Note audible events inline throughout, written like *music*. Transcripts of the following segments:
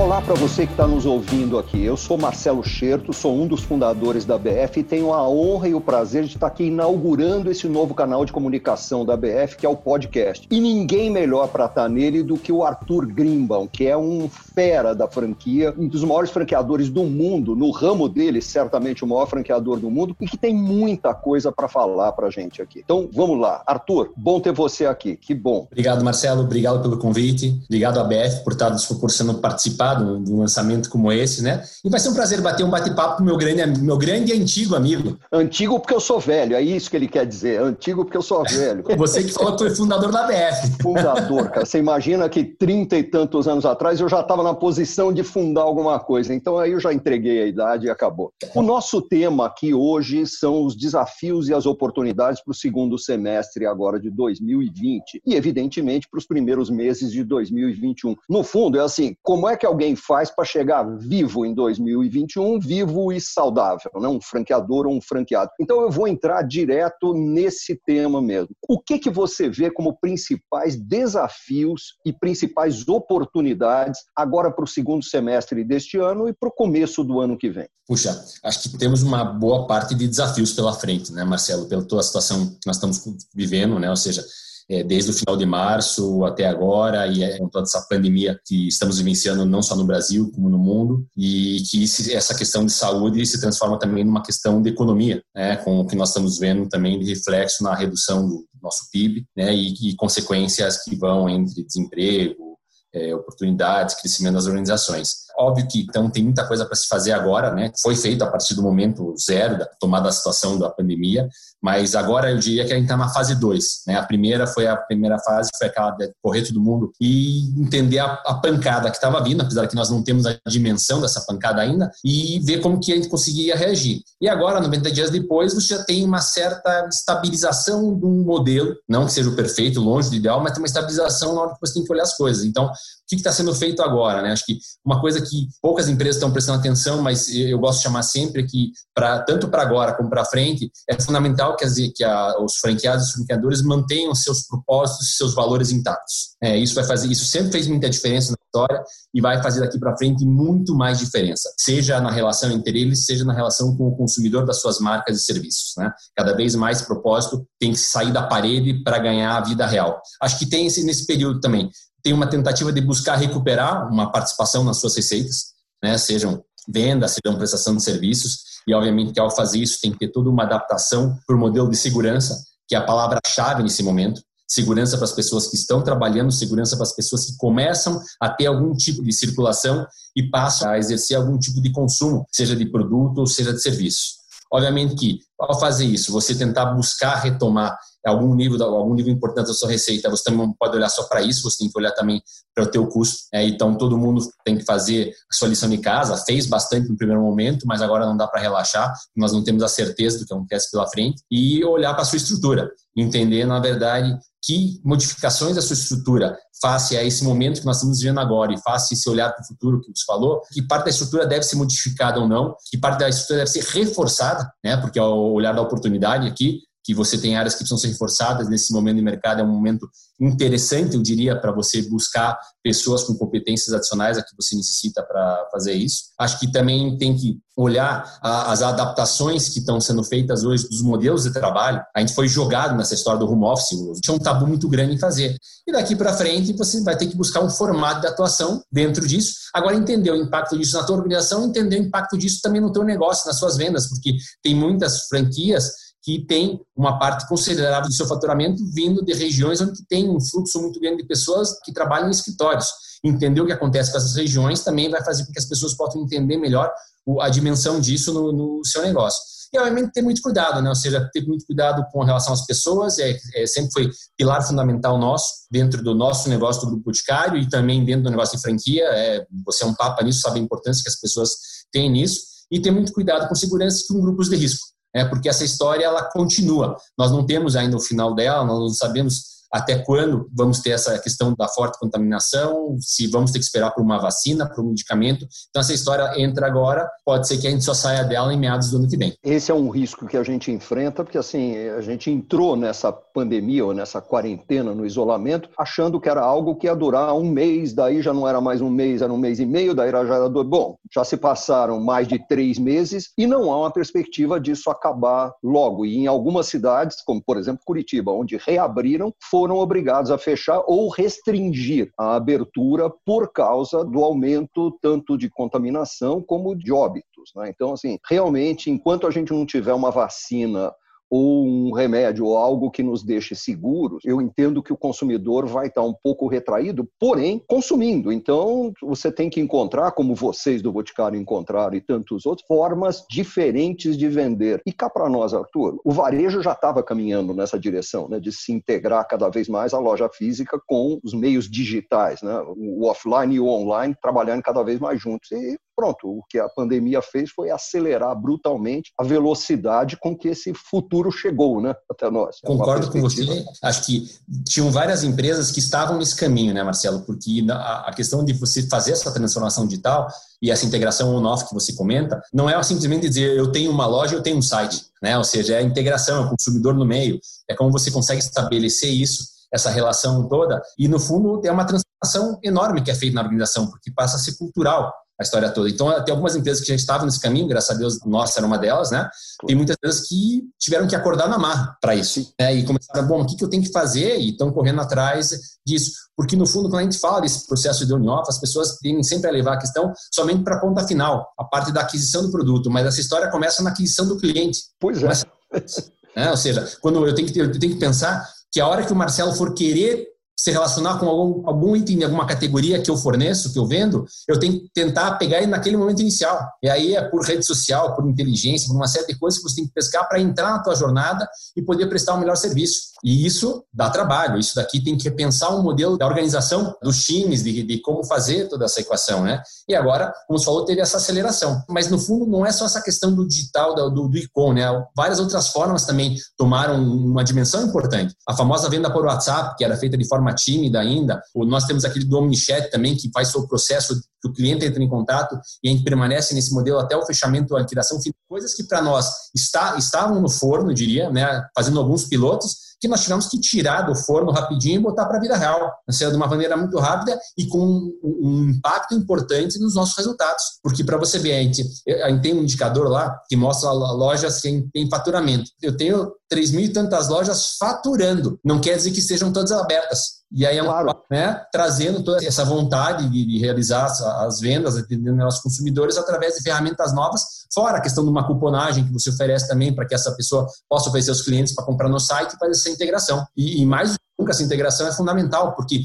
Olá para você que está nos ouvindo aqui. Eu sou Marcelo Scherto, sou um dos fundadores da BF e tenho a honra e o prazer de estar aqui inaugurando esse novo canal de comunicação da BF, que é o podcast. E ninguém melhor para estar nele do que o Arthur Grimbaum, que é um fera da franquia, um dos maiores franqueadores do mundo, no ramo dele, certamente o maior franqueador do mundo, e que tem muita coisa para falar para gente aqui. Então, vamos lá. Arthur, bom ter você aqui. Que bom. Obrigado, Marcelo. Obrigado pelo convite. Obrigado à BF por estar nos proporcionando participar participar de um lançamento como esse, né? E vai ser um prazer bater um bate-papo com meu grande, meu grande e antigo amigo. Antigo porque eu sou velho, é isso que ele quer dizer. Antigo porque eu sou velho. *laughs* Você que falou que foi fundador da BF. Fundador, cara. Você imagina que trinta e tantos anos atrás eu já estava na posição de fundar alguma coisa. Então aí eu já entreguei a idade e acabou. O nosso tema aqui hoje são os desafios e as oportunidades para o segundo semestre agora de 2020 e, evidentemente, para os primeiros meses de 2021. No fundo, é assim, como é que alguém faz para chegar vivo em 2021, vivo e saudável, né? um franqueador ou um franqueado. Então eu vou entrar direto nesse tema mesmo. O que, que você vê como principais desafios e principais oportunidades agora para o segundo semestre deste ano e para o começo do ano que vem? Puxa, acho que temos uma boa parte de desafios pela frente, né, Marcelo? Pela toda a situação que nós estamos vivendo, né? Ou seja, é, desde o final de março até agora, e é, com toda essa pandemia que estamos vivenciando não só no Brasil, como no mundo, e que essa questão de saúde se transforma também numa questão de economia, né, com o que nós estamos vendo também de reflexo na redução do nosso PIB, né, e, e consequências que vão entre desemprego, é, oportunidades, crescimento das organizações. Óbvio que então tem muita coisa para se fazer agora, né? Foi feito a partir do momento zero da tomada da situação da pandemia, mas agora eu diria que a gente está na fase 2, né? A primeira foi a primeira fase, foi aquela de correr todo mundo e entender a, a pancada que estava vindo, apesar que nós não temos a dimensão dessa pancada ainda, e ver como que a gente conseguia reagir. E agora, 90 dias depois, você já tem uma certa estabilização de um modelo, não que seja o perfeito, longe do ideal, mas tem uma estabilização na hora que você tem que olhar as coisas. Então, que está sendo feito agora? Né? Acho que uma coisa que poucas empresas estão prestando atenção, mas eu gosto de chamar sempre que, pra, tanto para agora como para frente, é fundamental que, as, que a, os franqueados e os franqueadores mantenham seus propósitos seus valores intactos. É, isso vai fazer, isso sempre fez muita diferença na história e vai fazer daqui para frente muito mais diferença, seja na relação entre eles, seja na relação com o consumidor das suas marcas e serviços. Né? Cada vez mais propósito tem que sair da parede para ganhar a vida real. Acho que tem esse nesse período também tem uma tentativa de buscar recuperar uma participação nas suas receitas, né, sejam vendas, sejam prestação de serviços, e obviamente que ao fazer isso tem que ter toda uma adaptação para o modelo de segurança, que é a palavra-chave nesse momento, segurança para as pessoas que estão trabalhando, segurança para as pessoas que começam a ter algum tipo de circulação e passam a exercer algum tipo de consumo, seja de produto ou seja de serviço. Obviamente que, ao fazer isso, você tentar buscar retomar algum nível, algum nível importante da sua receita, você também não pode olhar só para isso, você tem que olhar também para o teu custo. É, então, todo mundo tem que fazer a sua lição de casa, fez bastante no primeiro momento, mas agora não dá para relaxar, nós não temos a certeza do que acontece pela frente, e olhar para a sua estrutura, entender, na verdade, que modificações da sua estrutura face a esse momento que nós estamos vivendo agora e face esse olhar para o futuro que você falou, que parte da estrutura deve ser modificada ou não, que parte da estrutura deve ser reforçada, né, porque é olhar da oportunidade aqui, que você tem áreas que precisam ser reforçadas nesse momento de mercado, é um momento interessante, eu diria, para você buscar pessoas com competências adicionais a que você necessita para fazer isso. Acho que também tem que olhar as adaptações que estão sendo feitas hoje dos modelos de trabalho. A gente foi jogado nessa história do home office, tinha um tabu muito grande em fazer. E daqui para frente você vai ter que buscar um formato de atuação dentro disso. Agora entender o impacto disso na tua organização, entender o impacto disso também no teu negócio, nas suas vendas, porque tem muitas franquias que tem uma parte considerável do seu faturamento vindo de regiões onde tem um fluxo muito grande de pessoas que trabalham em escritórios. Entender o que acontece com essas regiões também vai fazer com que as pessoas possam entender melhor a dimensão disso no, no seu negócio. E, obviamente, ter muito cuidado, né? ou seja, ter muito cuidado com relação às pessoas, é, é, sempre foi pilar fundamental nosso, dentro do nosso negócio do Grupo Boticário e também dentro do negócio de franquia. É, você é um papa nisso, sabe a importância que as pessoas têm nisso, e ter muito cuidado com segurança e com grupos de risco é porque essa história ela continua. Nós não temos ainda o final dela, nós não sabemos até quando vamos ter essa questão da forte contaminação, se vamos ter que esperar por uma vacina, por um medicamento. Então, essa história entra agora, pode ser que a gente só saia dela em meados do ano que vem. Esse é um risco que a gente enfrenta, porque assim, a gente entrou nessa pandemia ou nessa quarentena, no isolamento, achando que era algo que ia durar um mês, daí já não era mais um mês, era um mês e meio, daí já era do... Bom, já se passaram mais de três meses e não há uma perspectiva disso acabar logo. E em algumas cidades, como por exemplo Curitiba, onde reabriram, foram obrigados a fechar ou restringir a abertura por causa do aumento tanto de contaminação como de óbitos. Né? Então, assim, realmente, enquanto a gente não tiver uma vacina ou um remédio ou algo que nos deixe seguros, eu entendo que o consumidor vai estar um pouco retraído, porém consumindo. Então, você tem que encontrar, como vocês do Boticário encontraram e tantos outros, formas diferentes de vender. E cá para nós, Arthur, o varejo já estava caminhando nessa direção, né, de se integrar cada vez mais a loja física com os meios digitais, né, o offline e o online trabalhando cada vez mais juntos. E pronto, o que a pandemia fez foi acelerar brutalmente a velocidade com que esse futuro chegou, né, até nós. É Concordo com você. Acho que tinham várias empresas que estavam nesse caminho, né, Marcelo? Porque a questão de você fazer essa transformação digital e essa integração on-off que você comenta, não é simplesmente dizer eu tenho uma loja, eu tenho um site, né? Ou seja, é a integração, é o consumidor no meio, é como você consegue estabelecer isso, essa relação toda, e no fundo é uma transformação enorme que é feita na organização, porque passa a ser cultural a história toda. Então, tem algumas empresas que já estavam nesse caminho, graças a Deus, nossa era uma delas, né? Tem muitas empresas que tiveram que acordar na marra para isso, né? E começaram, bom, o que, que eu tenho que fazer? E estão correndo atrás disso. Porque, no fundo, quando a gente fala desse processo de on-off, as pessoas tendem sempre a levar a questão somente para a ponta final, a parte da aquisição do produto, mas essa história começa na aquisição do cliente. Pois é. Começa, *laughs* né? Ou seja, quando eu tenho, que, eu tenho que pensar que a hora que o Marcelo for querer se relacionar com algum, algum item, alguma categoria que eu forneço, que eu vendo, eu tenho que tentar pegar ele naquele momento inicial. E aí é por rede social, por inteligência, por uma série de coisas que você tem que pescar para entrar na tua jornada e poder prestar um melhor serviço. E isso dá trabalho. Isso daqui tem que repensar um modelo da organização dos times, de, de como fazer toda essa equação, né? E agora, como você falou, teve essa aceleração. Mas no fundo não é só essa questão do digital, do, do né? Várias outras formas também tomaram uma dimensão importante. A famosa venda por WhatsApp, que era feita de forma tímida ainda. Nós temos aquele do OmniChat também, que faz o processo que o cliente entra em contato e a gente permanece nesse modelo até o fechamento, a liquidação. Coisas que para nós está, estavam no forno, diria, né? Fazendo alguns pilotos, que nós tivemos que tirar do forno rapidinho e botar para a vida real, de uma maneira muito rápida e com um, impacto importante nos nossos resultados. Porque para você ver, a gente, a gente tem um indicador lá que mostra lojas que têm faturamento. Eu tenho 3 mil e tantas lojas faturando. Não quer dizer que estejam todas abertas. E aí é claro. né, trazendo toda essa vontade de, de realizar as, as, vendas, atendendo nossos consumidores através de ferramentas novas, fora a questão de uma cuponagem que você oferece também para que essa pessoa possa oferecer aos clientes para comprar no site e fazer essa integração. E, e mais do que nunca, essa integração é fundamental, porque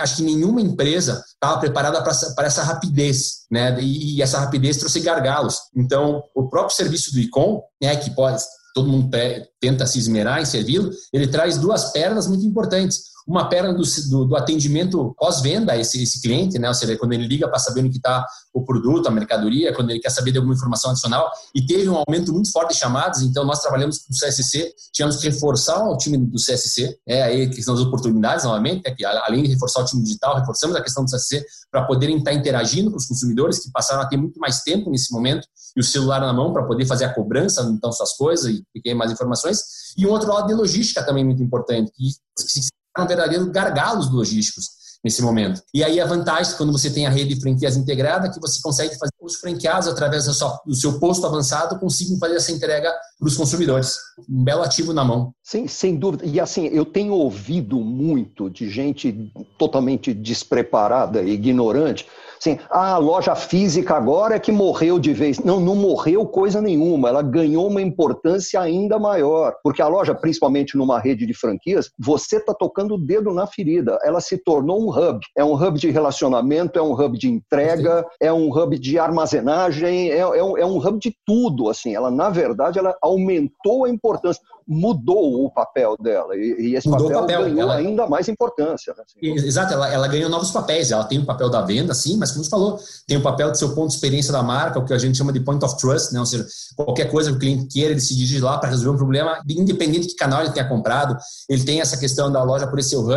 acho que nenhuma empresa estava preparada para essa rapidez, né? E, e, essa rapidez trouxe gargalos. Então, o próprio serviço do ICOM, né, que pode todo mundo tenta se esmerar em servi-lo, ele traz duas pernas muito importantes uma perna do, do, do atendimento pós-venda a esse, esse, cliente, né? Ou seja, quando ele liga para saber onde está o produto, a mercadoria, quando ele quer saber de alguma informação adicional, e teve um aumento muito forte de chamadas, então nós trabalhamos com o CSC, tivemos que reforçar o time do CSC, é aí que são as oportunidades, novamente, é que além de reforçar o time digital, reforçamos a questão do CSC para poderem estar interagindo com os consumidores que passaram a ter muito mais tempo nesse momento e o celular na mão para poder fazer a cobrança, então, suas coisas e ter mais informações. E um outro lado de logística também muito importante, que um verdadeiro gargalos logísticos nesse momento. E aí a vantagem, quando você tem a rede de franquias integrada, é que você consegue fazer os franqueados, através do seu posto avançado, consigam fazer essa entrega para os consumidores. Um belo ativo na mão. Sim, sem dúvida. E assim, eu tenho ouvido muito de gente totalmente despreparada e ignorante, Assim, ah, a loja física agora é que morreu de vez. Não, não morreu coisa nenhuma. Ela ganhou uma importância ainda maior. Porque a loja, principalmente numa rede de franquias, você está tocando o dedo na ferida. Ela se tornou um hub. É um hub de relacionamento, é um hub de entrega, é um hub de armazenagem, é, é, um, é um hub de tudo. Assim, ela, na verdade, ela aumentou a importância mudou o papel dela e, e esse mudou papel, papel, ganhou ela... ainda mais importância. Né? Exato, ela, ela ganhou novos papéis. Ela tem o papel da venda, sim, mas como você falou, tem o papel de seu ponto de experiência da marca, o que a gente chama de point of trust, né? ou seja, qualquer coisa que o cliente queira, ele se dirige lá para resolver um problema, independente de que canal ele tenha comprado, ele tem essa questão da loja por esse hub.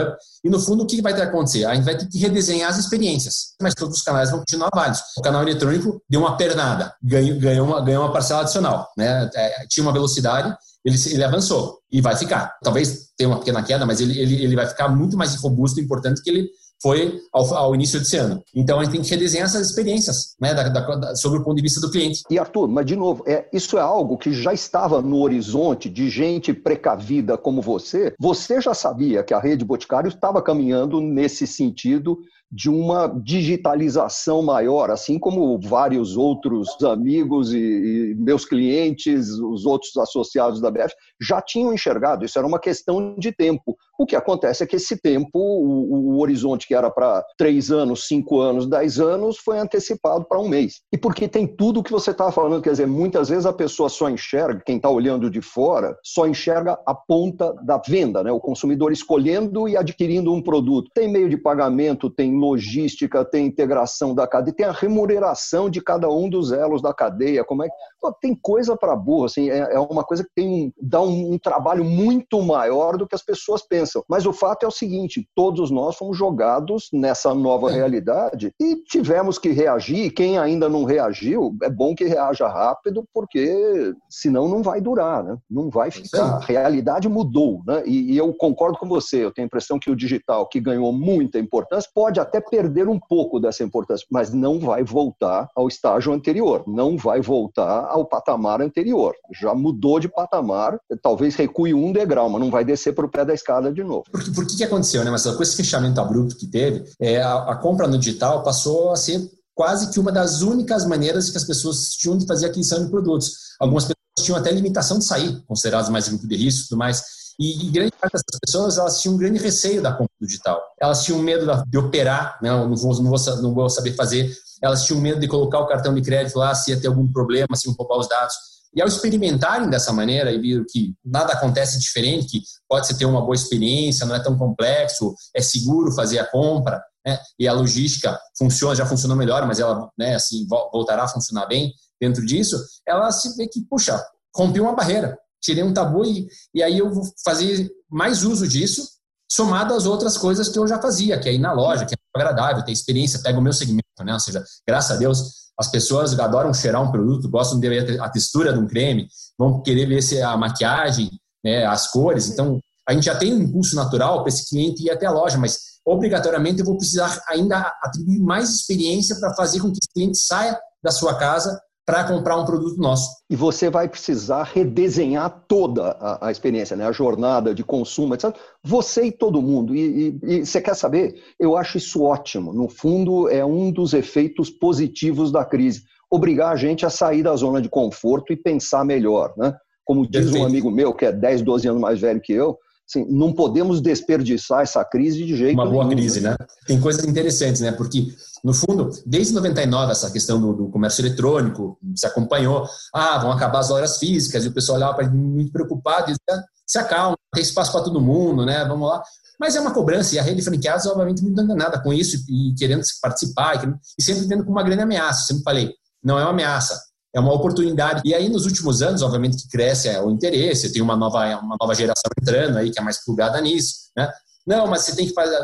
E no fundo, o que vai ter que acontecer? A gente vai ter que redesenhar as experiências, mas todos os canais vão continuar válidos. O canal eletrônico deu uma pernada, ganhou, ganhou, uma, ganhou uma parcela adicional. Né? É, tinha uma velocidade, ele, ele avançou e vai ficar. Talvez tenha uma pequena queda, mas ele, ele, ele vai ficar muito mais robusto e importante que ele foi ao, ao, início desse ano. Então a gente tem que redesenhar essas experiências né, da, da, sobre o ponto de vista do cliente. E Arthur, mas de novo, é, isso é algo que já estava no horizonte de gente precavida como você. Você já sabia que a rede Boticário estava caminhando nesse sentido de uma digitalização maior, assim como vários outros amigos e, e, meus clientes, os outros associados da BF, já tinham enxergado. Isso era uma questão de tempo. O que acontece é que esse tempo, o, o horizonte que era para três anos, cinco anos, dez anos, foi antecipado para um mês. E porque tem tudo o que você estava falando, quer dizer, muitas vezes a pessoa só enxerga, quem está olhando de fora, só enxerga a ponta da venda, né? o consumidor escolhendo e adquirindo um produto. Tem meio de pagamento, tem logística, tem integração da cadeia, tem a remuneração de cada um dos elos da cadeia. Como é Pô, tem coisa para burro, assim, é, é, uma coisa que tem dá um, um, trabalho muito maior do que as pessoas pensam. Mas o fato é o seguinte: todos nós fomos jogados nessa nova é. realidade e tivemos que reagir. Quem ainda não reagiu, é bom que reaja rápido, porque senão não vai durar, né? Não vai ficar. A realidade mudou, né? E, e eu concordo com você. Eu tenho a impressão que o digital, que ganhou muita importância, pode até perder um pouco dessa importância, mas não vai voltar ao estágio anterior. Não vai voltar ao patamar anterior. Já mudou de patamar, talvez recue um degrau, mas não vai descer para o pé da escada de novo. Por, por que, que aconteceu, né, Marcelo? Com esse fechamento abrupto que teve, é, a, a compra no digital passou a ser quase que uma das únicas maneiras que as pessoas tinham de fazer aquisição de produtos. Algumas pessoas tinham até limitação de sair, consideradas mais grupo de risco e tudo mais. E, grande parte dessas pessoas elas tinham um grande receio da compra digital. Elas tinham medo de operar, né? não, vou, não, vou, não vou saber fazer elas tinham medo de colocar o cartão de crédito lá, se ia ter algum problema, se iam roubar os dados. E ao experimentarem dessa maneira e viram que nada acontece diferente, que pode se ter uma boa experiência, não é tão complexo, é seguro fazer a compra, né? e a logística funciona, já funcionou melhor, mas ela né, assim, voltará a funcionar bem dentro disso, ela se vê que, puxa, rompi uma barreira, tirei um tabu e, e aí eu vou fazer mais uso disso, somado às outras coisas que eu já fazia, que é ir na loja, que é agradável, ter experiência, pega o meu segmento, né? Ou seja, graças a Deus, as pessoas adoram cheirar um produto, gostam de ver a textura de um creme, vão querer ver se a maquiagem, né, as cores. Então, a gente já tem um impulso natural para esse cliente ir até a loja, mas obrigatoriamente eu vou precisar ainda atribuir mais experiência para fazer com que esse cliente saia da sua casa para comprar um produto nosso. E você vai precisar redesenhar toda a, a, experiência, né? a jornada de consumo, etc. Você e todo mundo. E, e, e, você quer saber? Eu acho isso ótimo. No fundo, é um dos efeitos positivos da crise. Obrigar a gente a sair da zona de conforto e pensar melhor. Né? Como diz Perfeito. um amigo meu, que é 10, 12 anos mais velho que eu, Assim, não podemos desperdiçar essa crise de jeito Uma nenhum. boa crise, né? Tem coisas interessantes, né? Porque, no fundo, desde 99, essa questão do, do comércio eletrônico se acompanhou. Ah, vão acabar as lojas físicas, e o pessoal olhava para muito preocupado e dizia, se acalma, tem espaço para todo mundo, né? Vamos lá. Mas é uma cobrança, e a rede franqueados, obviamente, muito enganada com isso, e querendo participar, e sempre vendo como uma grande ameaça. Eu sempre falei, não é uma ameaça, é uma oportunidade. E aí, nos últimos anos, obviamente, que cresce é, o interesse, tem uma nova, uma nova geração entrando aí, que é mais plugada nisso, né? Não, mas você tem que fazer,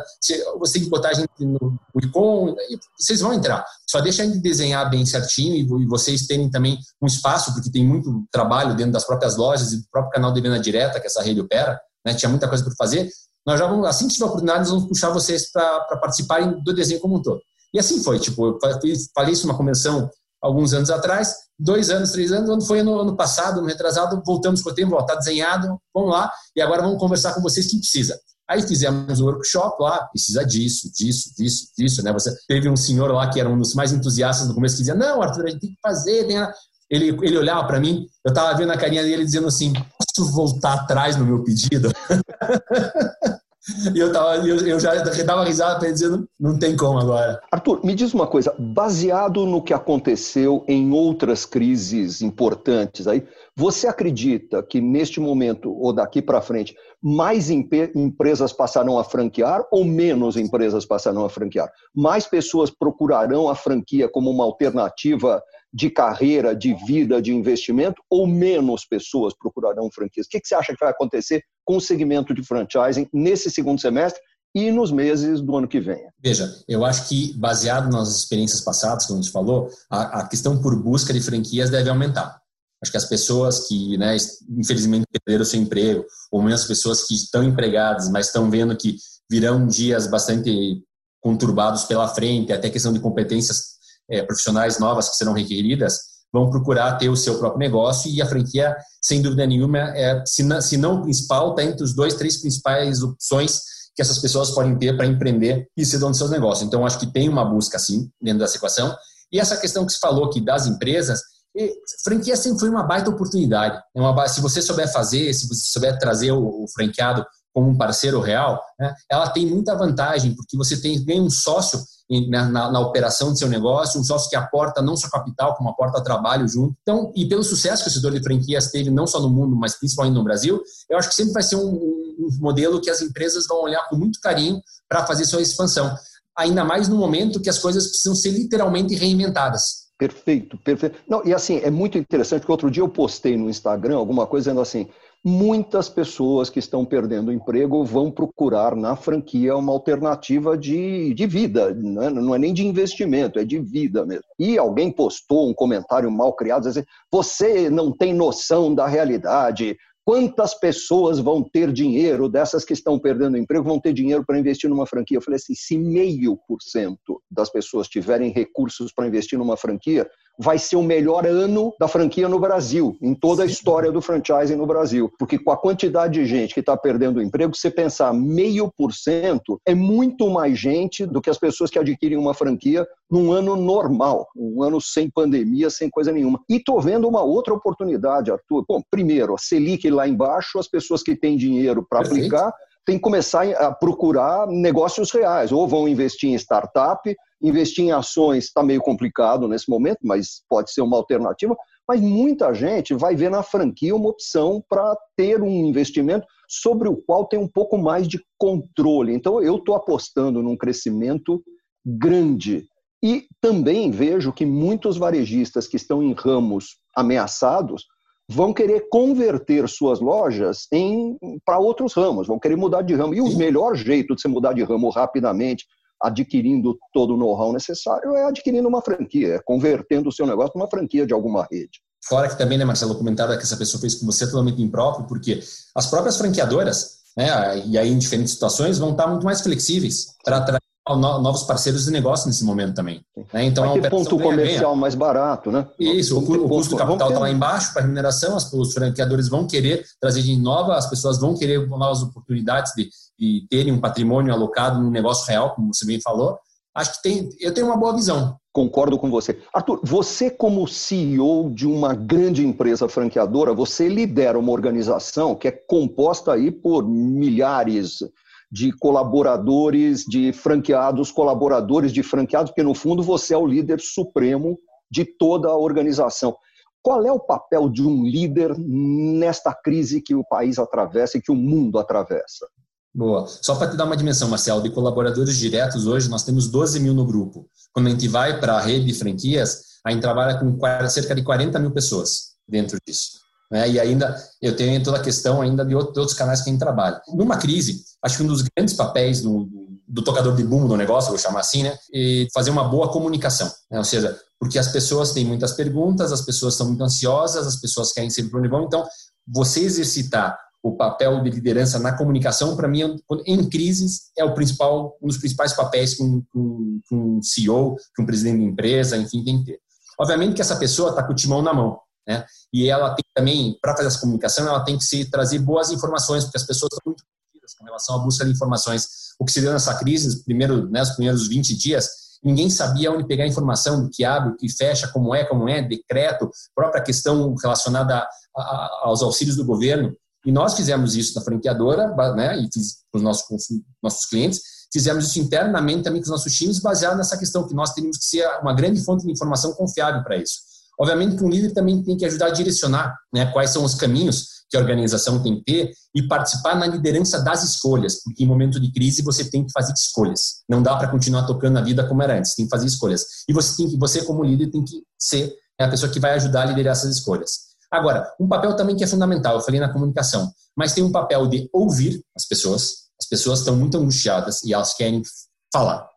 você tem que botar a gente no Icon, vocês vão entrar. Só deixa a gente desenhar bem certinho e vocês terem também um espaço, porque tem muito trabalho dentro das próprias lojas e do próprio canal de venda direta que essa rede opera, né? Tinha muita coisa para fazer. Nós já vamos, assim que tiver oportunidade, nós vamos puxar vocês para participarem do desenho como um todo. E assim foi, tipo, eu falei isso numa convenção alguns anos atrás, dois anos, três anos, quando foi ano, ano passado, ano retrasado, voltamos com o tempo, está desenhado, vamos lá, e agora vamos conversar com vocês que precisa. Aí fizemos o um workshop lá, precisa disso, disso, disso, disso, né? Você teve um senhor lá que era um dos mais entusiastas no começo que dizia: "Não, Arthur, a gente tem que fazer, tem a... ele ele olhava para mim, eu tava vendo a carinha dele dizendo assim: "Posso voltar atrás no meu pedido?" *laughs* E eu, tava, eu, eu já dava risada para dizendo, não tem como agora. Arthur, me diz uma coisa, baseado no que aconteceu em outras crises importantes aí, você acredita que neste momento ou daqui para frente mais empresas passarão a franquear ou menos empresas passarão a franquear? Mais pessoas procurarão a franquia como uma alternativa de carreira, de vida, de investimento, ou menos pessoas procurarão franquias? O que você acha que vai acontecer com o segmento de franchising nesse segundo semestre e nos meses do ano que vem? Veja, eu acho que, baseado nas experiências passadas, como a gente falou, a, a questão por busca de franquias deve aumentar. Acho que as pessoas que, né, infelizmente, perderam seu emprego, ou mesmo as pessoas que estão empregadas, mas estão vendo que virão dias bastante conturbados pela frente, até questão de competências é, profissionais novas que serão requeridas vão procurar ter o seu próprio negócio e a franquia, sem dúvida nenhuma, é, se, não, se não principal, está entre os dois, três principais opções que essas pessoas podem ter para empreender e ser dono dos seus negócios. Então, acho que tem uma busca, sim, dentro dessa equação. E essa questão que se falou aqui das empresas, franquia sempre foi uma baita oportunidade. É uma, se você souber fazer, se você souber trazer o, o franqueado como um parceiro real, né, ela tem muita vantagem, porque você tem, ganha um sócio na, na, na, operação do seu negócio, um sócio que aporta não só capital, como aporta trabalho junto. Então, e pelo sucesso que o setor de franquias teve, não só no mundo, mas principalmente no Brasil, eu acho que sempre vai ser um, um modelo que as empresas vão olhar com muito carinho para fazer sua expansão. Ainda mais no momento que as coisas precisam ser literalmente reinventadas. Perfeito, perfeito. Não, e assim, é muito interessante que outro dia eu postei no Instagram alguma coisa dizendo assim: muitas pessoas que estão perdendo emprego vão procurar na franquia uma alternativa de, de vida, não é, não é nem de investimento, é de vida mesmo. E alguém postou um comentário mal criado, dizendo você não tem noção da realidade, quantas pessoas vão ter dinheiro, dessas que estão perdendo emprego, vão ter dinheiro para investir numa franquia? Eu falei assim, se meio por cento das pessoas tiverem recursos para investir numa franquia, vai ser o melhor ano da franquia no Brasil, em toda a história do franchising no Brasil. Porque com a quantidade de gente que está perdendo o emprego, você pensar meio por cento é muito mais gente do que as pessoas que adquirem uma franquia num ano normal, um ano sem pandemia, sem coisa nenhuma. E estou vendo uma outra oportunidade, Arthur. Bom, primeiro, a Selic lá embaixo, as pessoas que têm dinheiro para aplicar tem que começar a procurar negócios reais, ou vão investir em startup, investir em ações está meio complicado nesse momento, mas pode ser uma alternativa. Mas muita gente vai ver na franquia uma opção para ter um investimento sobre o qual tem um pouco mais de controle. Então, eu estou apostando num crescimento grande. E também vejo que muitos varejistas que estão em ramos ameaçados vão querer converter suas lojas em para outros ramos, vão querer mudar de ramo. E o melhor jeito de você mudar de ramo rapidamente, adquirindo todo o know-how necessário, é adquirindo uma franquia, é convertendo o seu negócio numa franquia de alguma rede. Fora que também, né, Marcelo, comentada que essa pessoa fez com você totalmente impróprio, porque as próprias franqueadoras, né, e aí em diferentes situações, vão estar muito mais flexíveis para atrair novos parceiros de negócio nesse momento também. Né? Então, Vai ter ponto comercial mais barato, né? Isso, o, o custo do capital está lá embaixo para a remuneração, os franqueadores vão querer trazer de nova, as pessoas vão querer novas oportunidades de, de terem um patrimônio alocado no negócio real, como você bem falou. Acho que tem, eu tenho uma boa visão. Concordo com você. Arthur, você como CEO de uma grande empresa franqueadora, você lidera uma organização que é composta aí por milhares de colaboradores, de franqueados, colaboradores de franqueados, porque no fundo você é o líder supremo de toda a organização. Qual é o papel de um líder nesta crise que o país atravessa e que o mundo atravessa? Boa. Só para te dar uma dimensão, Marcelo, de colaboradores diretos, hoje nós temos 12 mil no grupo. Quando a gente vai para a rede de franquias, a gente trabalha com cerca de 40 mil pessoas dentro disso. Né? E ainda eu tenho toda a questão ainda de outros canais que a gente trabalha. Numa crise, acho que um dos grandes papéis do, do tocador de bumbo do negócio, vou chamar assim, né, é fazer uma boa comunicação. Né? Ou seja, porque as pessoas têm muitas perguntas, as pessoas estão muito ansiosas, as pessoas querem saber para onde vão. Então, você exercitar o papel de liderança na comunicação, para mim, em crises, é o principal, um dos principais papéis que um, um, um CEO, que um presidente de empresa, enfim, tem que ter. Obviamente que essa pessoa está com o timão na mão. Né? E ela tem também, para fazer essa comunicação, ela tem que se trazer boas informações, porque as pessoas estão muito perdidas com relação à busca de informações. O que se deu nessa crise, primeiro, né, os primeiros 20 dias, ninguém sabia onde pegar informação do que abre, o que fecha, como é, como é, decreto, própria questão relacionada a, a, aos auxílios do governo. E nós fizemos isso na franqueadora, né, e fiz os nossos, nossos clientes, fizemos isso internamente também com os nossos times, baseado nessa questão que nós teríamos que ser uma grande fonte de informação confiável para isso. Obviamente que um líder também tem que ajudar a direcionar né, quais são os caminhos que a organização tem que ter e participar na liderança das escolhas, porque em momento de crise você tem que fazer escolhas. Não dá para continuar tocando a vida como era antes, tem que fazer escolhas. E você tem que, você como líder tem que ser a pessoa que vai ajudar a liderar essas escolhas. Agora, um papel também que é fundamental, eu falei na comunicação, mas tem um papel de ouvir as pessoas. As pessoas estão muito angustiadas e elas querem falar.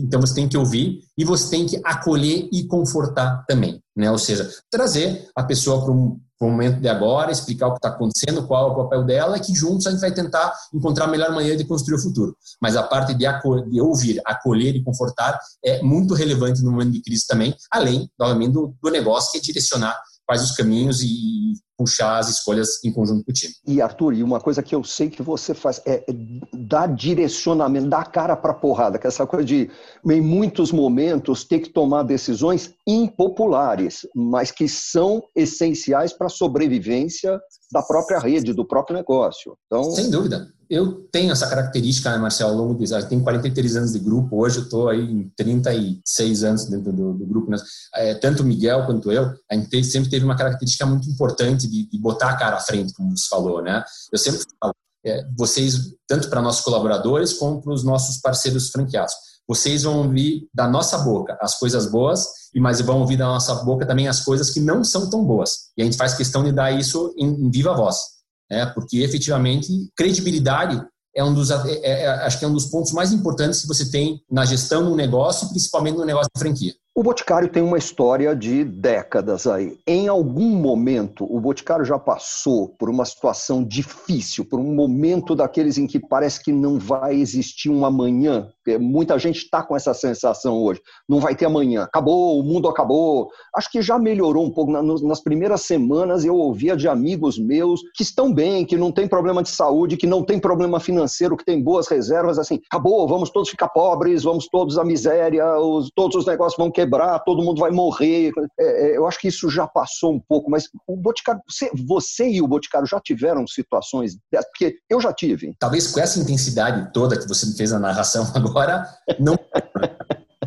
Então você tem que ouvir e você tem que acolher e confortar também, né? Ou seja, trazer a pessoa para um, momento de agora, explicar o que está acontecendo, qual é o papel dela, e que juntos a gente vai tentar encontrar a melhor maneira de construir o futuro. Mas a parte de, de ouvir, acolher e confortar é muito relevante no momento de crise também, além, novamente, do, do negócio, que é direcionar quais os caminhos e puxar as escolhas em conjunto com o time. E Arthur, e uma coisa que eu sei que você faz é, é dar direcionamento, dar cara para porrada, que é essa coisa de, em muitos momentos, ter que tomar decisões impopulares, mas que são essenciais para a sobrevivência da própria rede, do próprio negócio. Então... Sem dúvida. Eu tenho essa característica, né, Marcelo, ao longo dos anos. Tenho 43 anos de grupo, hoje eu estou aí em 36 anos dentro do, do grupo. Né? É, tanto o Miguel quanto eu, a gente sempre teve uma característica muito importante de, de botar a cara à frente, como você falou. Né? Eu sempre falo, é, vocês, tanto para nossos colaboradores como para os nossos parceiros franqueados, vocês vão ouvir da nossa boca as coisas boas, e mas vão ouvir da nossa boca também as coisas que não são tão boas. E a gente faz questão de dar isso em, em viva voz, né? porque efetivamente credibilidade é um dos, é, é, acho que é um dos pontos mais importantes que você tem na gestão um negócio, principalmente no negócio de franquia. O Boticário tem uma história de décadas aí. Em algum momento, o Boticário já passou por uma situação difícil, por um momento daqueles em que parece que não vai existir um amanhã. Muita gente está com essa sensação hoje. Não vai ter amanhã. Acabou, o mundo acabou. Acho que já melhorou um pouco. Nas primeiras semanas, eu ouvia de amigos meus que estão bem, que não tem problema de saúde, que não tem problema financeiro, que tem boas reservas. Assim, acabou, vamos todos ficar pobres, vamos todos à miséria, todos os negócios vão quebrar todo mundo vai morrer. É, é, eu acho que isso já passou um pouco, mas o Boticário, você, você e o Boticário já tiveram situações dessas? Porque eu já tive. Talvez com essa intensidade toda que você fez na narração *laughs* agora, não. *laughs*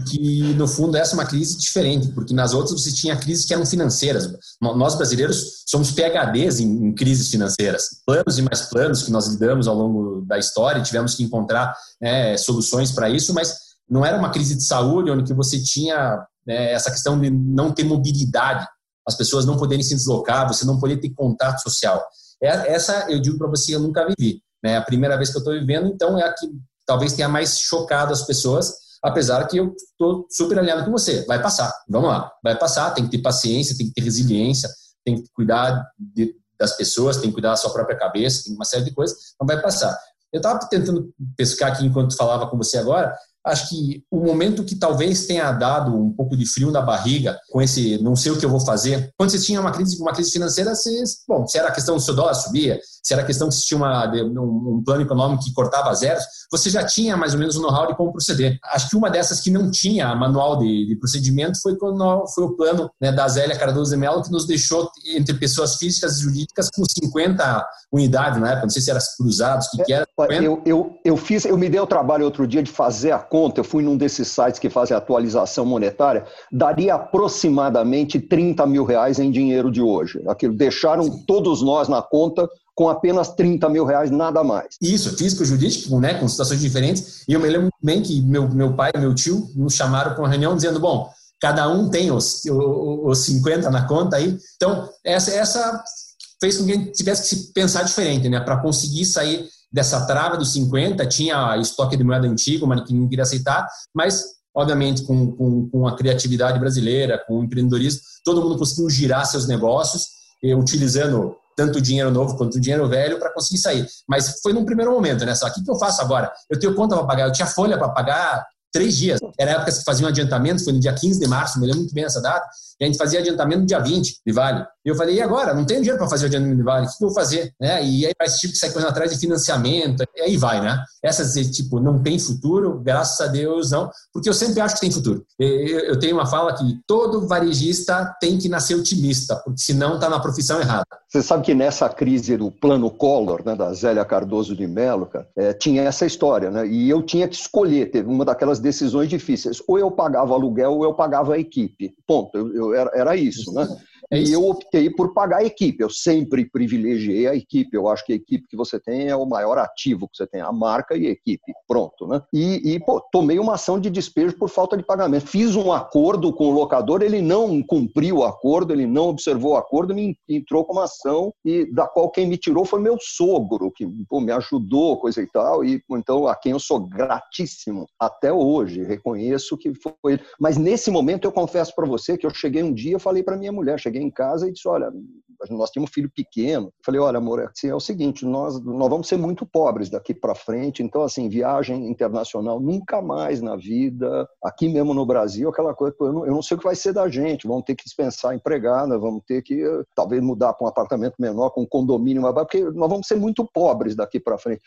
que no fundo essa é uma crise diferente, porque nas outras você tinha crises que eram financeiras. Nós brasileiros somos PHDs em, em crises financeiras, planos e mais planos que nós lidamos ao longo da história, tivemos que encontrar né, soluções para isso, mas não era uma crise de saúde onde você tinha né, essa questão de não ter mobilidade, as pessoas não poderem se deslocar, você não poder ter contato social. É, essa, eu digo para você, eu nunca vivi. Né? A primeira vez que eu estou vivendo, então é a que talvez tenha mais chocado as pessoas, apesar que eu estou super alinhado com você. Vai passar, vamos lá, vai passar, tem que ter paciência, tem que ter resiliência, tem que cuidar de, das pessoas, tem que cuidar da sua própria cabeça, tem uma série de coisas, não vai passar. Eu estava tentando pescar aqui enquanto falava com você agora, acho que o momento que talvez tenha dado um pouco de frio na barriga com esse não sei o que eu vou fazer, quando você tinha uma crise, uma crise financeira, você, bom, se era a questão do seu dólar subia, se era a questão que se tinha uma, um, um, plano econômico que cortava zeros, você já tinha mais ou menos o um know-how de como proceder. Acho que uma dessas que não tinha manual de, de procedimento foi quando foi o plano né, da Zélia Cardoso de Mello, que nos deixou entre pessoas físicas e jurídicas com 50 unidades na época, não sei se era cruzados, o que, que era. Eu, eu, eu fiz, eu me dei o trabalho outro dia de fazer a conta, eu fui num desses sites que fazem atualização monetária, daria aproximadamente 30 mil reais em dinheiro de hoje. Aquilo deixaram todos nós na conta com apenas 30 mil reais, nada mais. Isso, físico, jurídico, né, com situações diferentes. E eu me lembro bem que meu, meu pai e meu tio nos chamaram para uma reunião dizendo, bom, cada um tem os, os, os 50 na conta aí. Então, essa, essa fez com que a gente tivesse que se pensar diferente, né, para conseguir sair dessa trava dos 50, tinha estoque de moeda antiga, mas que ninguém queria aceitar, mas, obviamente, com, com, com a criatividade brasileira, com o empreendedorismo, todo mundo conseguiu girar seus negócios, utilizando tanto dinheiro novo quanto dinheiro velho para conseguir sair. Mas foi num primeiro momento, né? Só o que, que eu faço agora? Eu tenho conta para pagar, eu tinha folha para pagar três dias. Era época que fazia um adiantamento, foi no dia 15 de março, me lembro muito bem essa data, a gente fazia adiantamento no dia 20 de vale. E eu falei, e agora? Não tenho dinheiro para fazer o Diamond Valley, o que eu vou fazer? Né? E aí vai tipo que sai correndo atrás de financiamento, e aí vai, né? Essas, tipo, não tem futuro, graças a Deus não, porque eu sempre acho que tem futuro. Eu tenho uma fala que todo varejista tem que nascer otimista, porque senão está na profissão errada. Você sabe que nessa crise do plano Collor, né, da Zélia Cardoso de Mello, é, tinha essa história, né? E eu tinha que escolher, teve uma daquelas decisões difíceis. Ou eu pagava aluguel ou eu pagava a equipe. Ponto. Eu, eu era, era isso, né? É e eu optei por pagar a equipe. Eu sempre privilegiei a equipe. Eu acho que a equipe que você tem é o maior ativo que você tem, a marca e a equipe. Pronto, né? E, e pô, tomei uma ação de despejo por falta de pagamento. Fiz um acordo com o locador, ele não cumpriu o acordo, ele não observou o acordo, me entrou com uma ação e da qual quem me tirou foi meu sogro, que pô, me ajudou, coisa e tal. E então a quem eu sou gratíssimo até hoje. Reconheço que foi. Mas nesse momento eu confesso para você que eu cheguei um dia, falei para minha mulher, cheguei em casa e disse: Olha, nós tínhamos um filho pequeno. Falei: Olha, amor, assim, é o seguinte, nós, nós vamos ser muito pobres daqui para frente. Então, assim, viagem internacional nunca mais na vida. Aqui mesmo no Brasil, aquela coisa, eu não, eu não sei o que vai ser da gente. Vamos ter que dispensar empregada, vamos ter que talvez mudar para um apartamento menor, com um condomínio mais porque nós vamos ser muito pobres daqui para frente.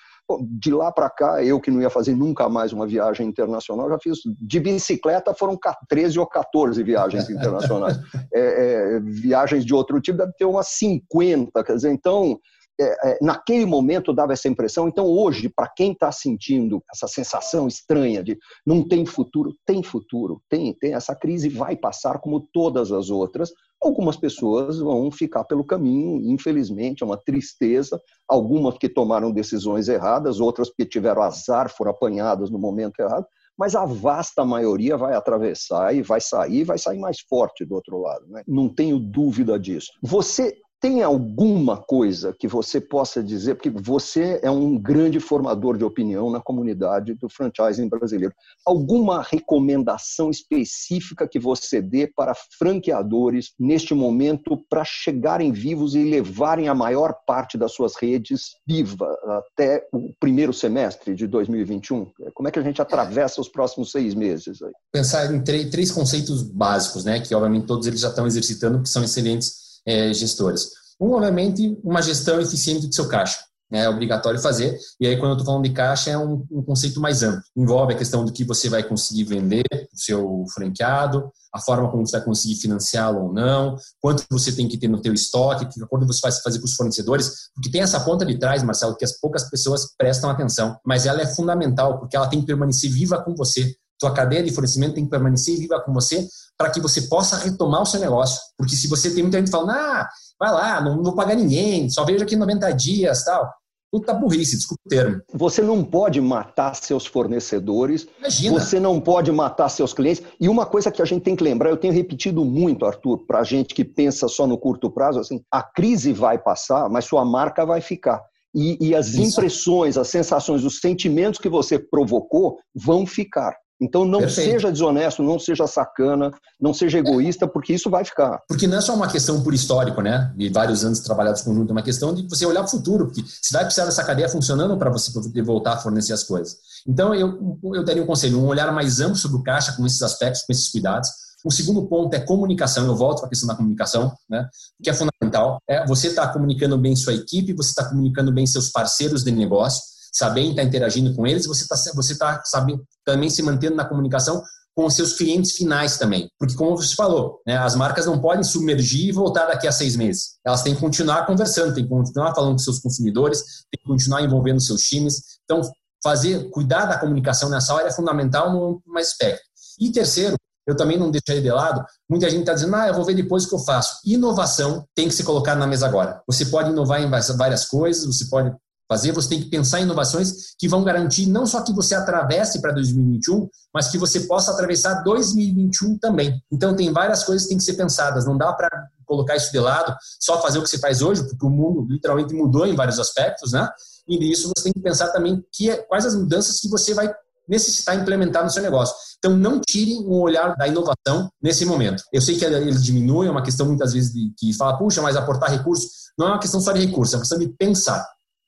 De lá para cá, eu que não ia fazer nunca mais uma viagem internacional, já fiz de bicicleta foram 13 ou 14 viagens internacionais. *laughs* É, é, viagens de outro tipo deve ter umas 50, quer dizer, então, é, é, naquele momento dava essa impressão. Então, hoje, para quem está sentindo essa sensação estranha de não tem futuro, tem futuro, tem, tem. Essa crise vai passar como todas as outras. Algumas pessoas vão ficar pelo caminho, infelizmente, é uma tristeza. Algumas que tomaram decisões erradas, outras que tiveram azar, foram apanhadas no momento errado mas a vasta maioria vai atravessar e vai sair, vai sair mais forte do outro lado. Né? Não tenho dúvida disso. Você tem alguma coisa que você possa dizer, porque você é um grande formador de opinião na comunidade do franchising brasileiro, alguma recomendação específica que você dê para franqueadores neste momento para chegarem vivos e levarem a maior parte das suas redes viva até o primeiro semestre de 2021? Como é que a gente atravessa os próximos seis meses? Aí? Pensar em três conceitos básicos, né, que obviamente todos eles já estão exercitando, que são excelentes é, gestores. Um, obviamente, uma gestão eficiente do seu caixa. Né, é obrigatório fazer. E aí, quando eu estou falando de caixa, é um, um, conceito mais amplo. Envolve a questão do que você vai conseguir vender o seu franqueado, a forma como você vai conseguir financiá-lo ou não, quanto você tem que ter no teu estoque, que acordo você vai fazer com os fornecedores, porque tem essa ponta de trás, Marcelo, que as poucas pessoas prestam atenção, mas ela é fundamental, porque ela tem que permanecer viva com você. Tua cadeia de fornecimento tem que permanecer viva com você para que você possa retomar o seu negócio. Porque se você tem muita gente falando, ah, vai lá, não, não vou pagar ninguém, só vejo aqui 90 dias tal. Puta burrice, desculpa o termo. Você não pode matar seus fornecedores, Imagina. você não pode matar seus clientes. E uma coisa que a gente tem que lembrar, eu tenho repetido muito, Arthur, para a gente que pensa só no curto prazo, assim, a crise vai passar, mas sua marca vai ficar. E, e as Isso. impressões, as sensações, os sentimentos que você provocou vão ficar. Então não Perfeito. seja desonesto, não seja sacana, não seja egoísta, porque isso vai ficar. Porque não é só uma questão por histórico, né? De vários anos trabalhados conjunto, é uma questão de você olhar para o futuro, porque você vai precisar dessa cadeia funcionando para você poder voltar a fornecer as coisas. Então eu, eu daria um conselho, um olhar mais amplo sobre o caixa com esses aspectos, com esses cuidados. O segundo ponto é comunicação. Eu volto para a questão da comunicação, né? Que é fundamental. É você está comunicando bem sua equipe, você está comunicando bem seus parceiros de negócio sabendo estar interagindo com eles, você está você tá, sabe, também se mantendo na comunicação com os seus clientes finais também. Porque, como você falou, né, as marcas não podem submergir e voltar daqui a seis meses. Elas têm que continuar conversando, têm que continuar falando com seus consumidores, têm que continuar envolvendo seus times. Então, fazer, cuidar da comunicação nessa hora é fundamental no mais aspecto. E terceiro, eu também não deixaria de lado, muita gente está dizendo, ah, eu vou ver depois o que eu faço. Inovação tem que se colocar na mesa agora. Você pode inovar em várias coisas, você pode fazer, você tem que pensar em inovações que vão garantir não só que você atravesse para 2021, mas que você possa atravessar 2021 também. Então, tem várias coisas que têm que ser pensadas. Não dá para colocar isso de lado, só fazer o que você faz hoje, porque o mundo literalmente mudou em vários aspectos, né? E nisso você tem que pensar também que é, quais as mudanças que você vai necessitar implementar no seu negócio. Então, não tirem o olhar da inovação nesse momento. Eu sei que ele diminui, é uma questão muitas vezes de, que fala, puxa, mas aportar recursos. Não é uma questão só de recursos, é uma questão de pensar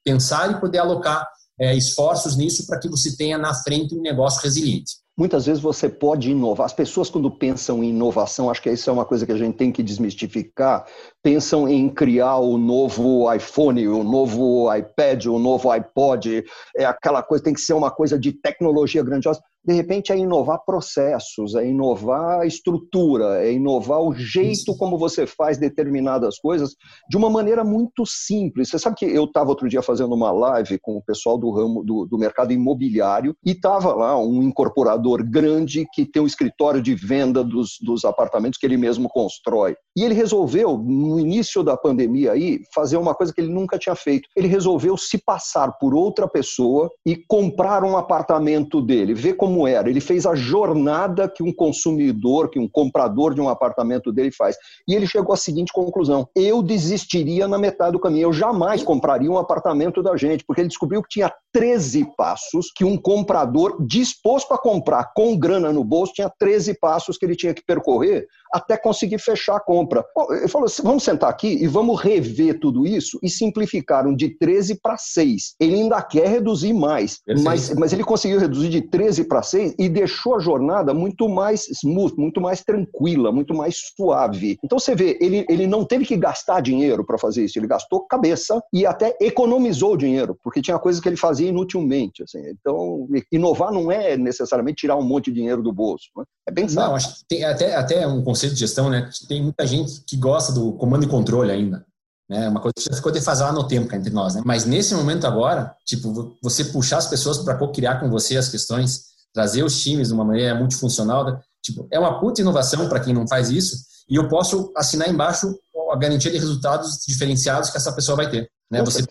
pensar e poder alocar é, esforços nisso para que você tenha na frente um negócio resiliente. Muitas vezes você pode inovar. As pessoas, quando pensam em inovação, acho que isso é uma coisa que a gente tem que desmistificar, pensam em criar o novo iPhone, o novo iPad, o novo iPod, é aquela coisa, tem que ser uma coisa de tecnologia grandiosa de repente, é inovar processos, é inovar estrutura, é inovar o jeito como você faz determinadas coisas de uma maneira muito simples. Você sabe que eu estava outro dia fazendo uma live com o pessoal do ramo do, do mercado imobiliário e estava lá um incorporador grande que tem um escritório de venda dos, dos apartamentos que ele mesmo constrói. E ele resolveu, início da pandemia aí, fazer uma coisa que ele nunca tinha feito. Ele resolveu se passar por outra pessoa e comprar um apartamento dele, ver como como era. Ele fez a jornada que um consumidor, que um comprador de um apartamento dele faz. E ele chegou à seguinte conclusão: eu desistiria na metade do caminho. Eu jamais compraria um apartamento da gente, porque ele descobriu que tinha 13 passos que um comprador disposto a comprar com grana no bolso tinha 13 passos que ele tinha que percorrer até conseguir fechar a compra. Ele falou assim, vamos sentar aqui e vamos rever tudo isso e simplificaram de 13 para 6. Ele ainda quer reduzir mais, mas, mas ele conseguiu reduzir de 13 para 6 e deixou a jornada muito mais smooth, muito mais tranquila, muito mais suave. Então você vê, ele, ele não teve que gastar dinheiro para fazer isso, ele gastou cabeça e até economizou dinheiro, porque tinha coisas que ele fazia inutilmente. Assim. Então, inovar não é necessariamente tirar um monte de dinheiro do bolso. Né? É bem Não, acho que tem até, até um conceito de gestão, né? Tem muita gente que gosta do comando e controle ainda. Né? Uma coisa que já ficou defasada no tempo entre nós, né? Mas nesse momento agora, tipo, você puxar as pessoas para co-criar com você as questões, trazer os times de uma maneira multifuncional, né? tipo, é uma puta inovação para quem não faz isso, e eu posso assinar embaixo a garantia de resultados diferenciados que essa pessoa vai ter. Né? Com você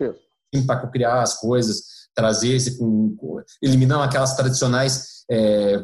para co-criar as coisas, trazer esse, eliminar aquelas tradicionais é,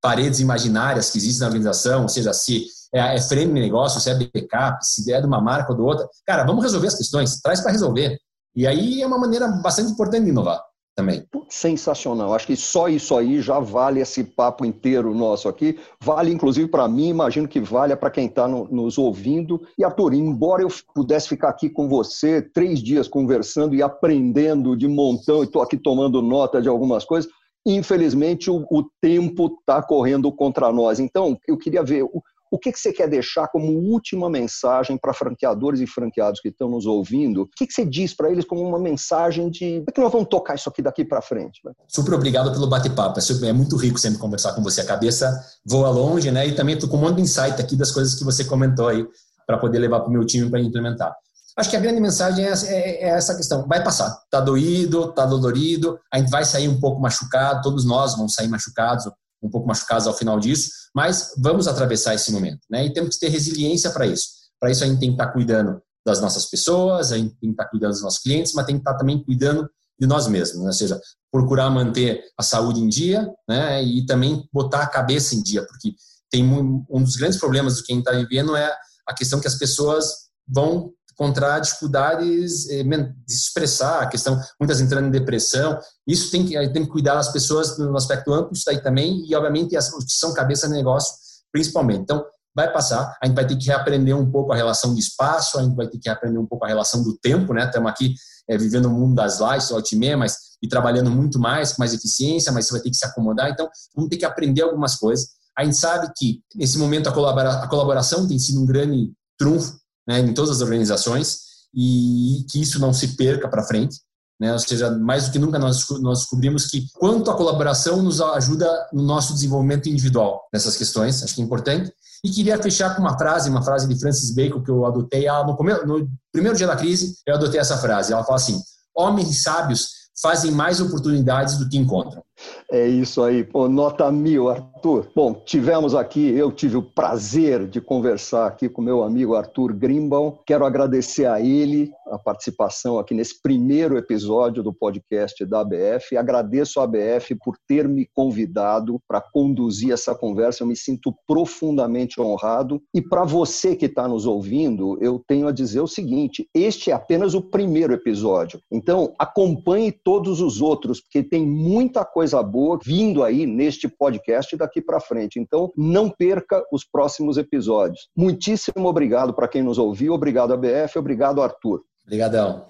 paredes imaginárias que existem na organização, ou seja, se é, é frame de negócio, se é backup, se é de uma marca ou de outra. Cara, vamos resolver as questões, traz para resolver. E aí é uma maneira bastante importante de inovar também. Sensacional. Acho que só isso aí já vale esse papo inteiro nosso aqui. Vale, inclusive, para mim, imagino que valha para quem está no, nos ouvindo. E, Arthur, embora eu pudesse ficar aqui com você três dias conversando e aprendendo de montão, e estou aqui tomando nota de algumas coisas, infelizmente o, o tempo está correndo contra nós. Então, eu queria ver o, o que, que você quer deixar como última mensagem para franqueadores e franqueados que estão nos ouvindo? O que, que você diz para eles como uma mensagem de como é que nós vamos tocar isso aqui daqui para frente? Né? Super obrigado pelo bate-papo. É, é muito rico sempre conversar com você. A cabeça voa longe, né? E também estou com um monte de insight aqui das coisas que você comentou aí para poder levar para o meu time para implementar. Acho que a grande mensagem é, é, é, essa questão. Vai passar. Está doído, está dolorido, a gente vai sair um pouco machucado, todos nós vamos sair machucados, um pouco machucados ao final disso, mas vamos atravessar esse momento. Né? E temos que ter resiliência para isso. Para isso a gente tem que estar tá cuidando das nossas pessoas, a gente tem que estar tá cuidando dos nossos clientes, mas tem que estar tá também cuidando de nós mesmos, né? ou seja, procurar manter a saúde em dia né? e também botar a cabeça em dia, porque tem um, um dos grandes problemas do que a gente está vivendo é a questão que as pessoas vão encontrar dificuldades eh, de se expressar, a questão, muitas entrando em depressão. Isso tem que, tem que cuidar das pessoas no aspecto amplo, isso aí também, e obviamente as que são cabeça de negócio, principalmente. Então, vai passar, a gente vai ter que reaprender um pouco a relação de espaço, a gente vai ter que reaprender um pouco a relação do tempo, né? Estamos aqui é, vivendo o mundo das lives, o mas e trabalhando muito mais, com mais eficiência, mas você vai ter que se acomodar. Então, vamos ter que aprender algumas coisas. A gente sabe que, nesse momento, a colaboração tem sido um grande trunfo né, em todas as organizações e que isso não se perca para frente. Né? Ou seja, mais do que nunca nós, nós descobrimos que quanto a colaboração nos ajuda no nosso desenvolvimento individual nessas questões, acho que é importante. E queria fechar com uma frase, uma frase de Francis Bacon que eu adotei no, começo, no primeiro dia da crise, eu adotei essa frase. Ela fala assim: homens sábios fazem mais oportunidades do que encontram. É isso aí, pô, nota mil, Arthur. Bom, tivemos aqui, eu tive o prazer de conversar aqui com meu amigo Arthur Grimbaum. Quero agradecer a ele a participação aqui nesse primeiro episódio do podcast da ABF. Agradeço a ABF por ter me convidado para conduzir essa conversa. Eu me sinto profundamente honrado. E para você que está nos ouvindo, eu tenho a dizer o seguinte: este é apenas o primeiro episódio. Então, acompanhe todos os outros, porque tem muita coisa boa vindo aí neste podcast daqui para frente. Então, não perca os próximos episódios. Muitíssimo obrigado para quem nos ouviu, obrigado ABF, obrigado Arthur. Obrigadão.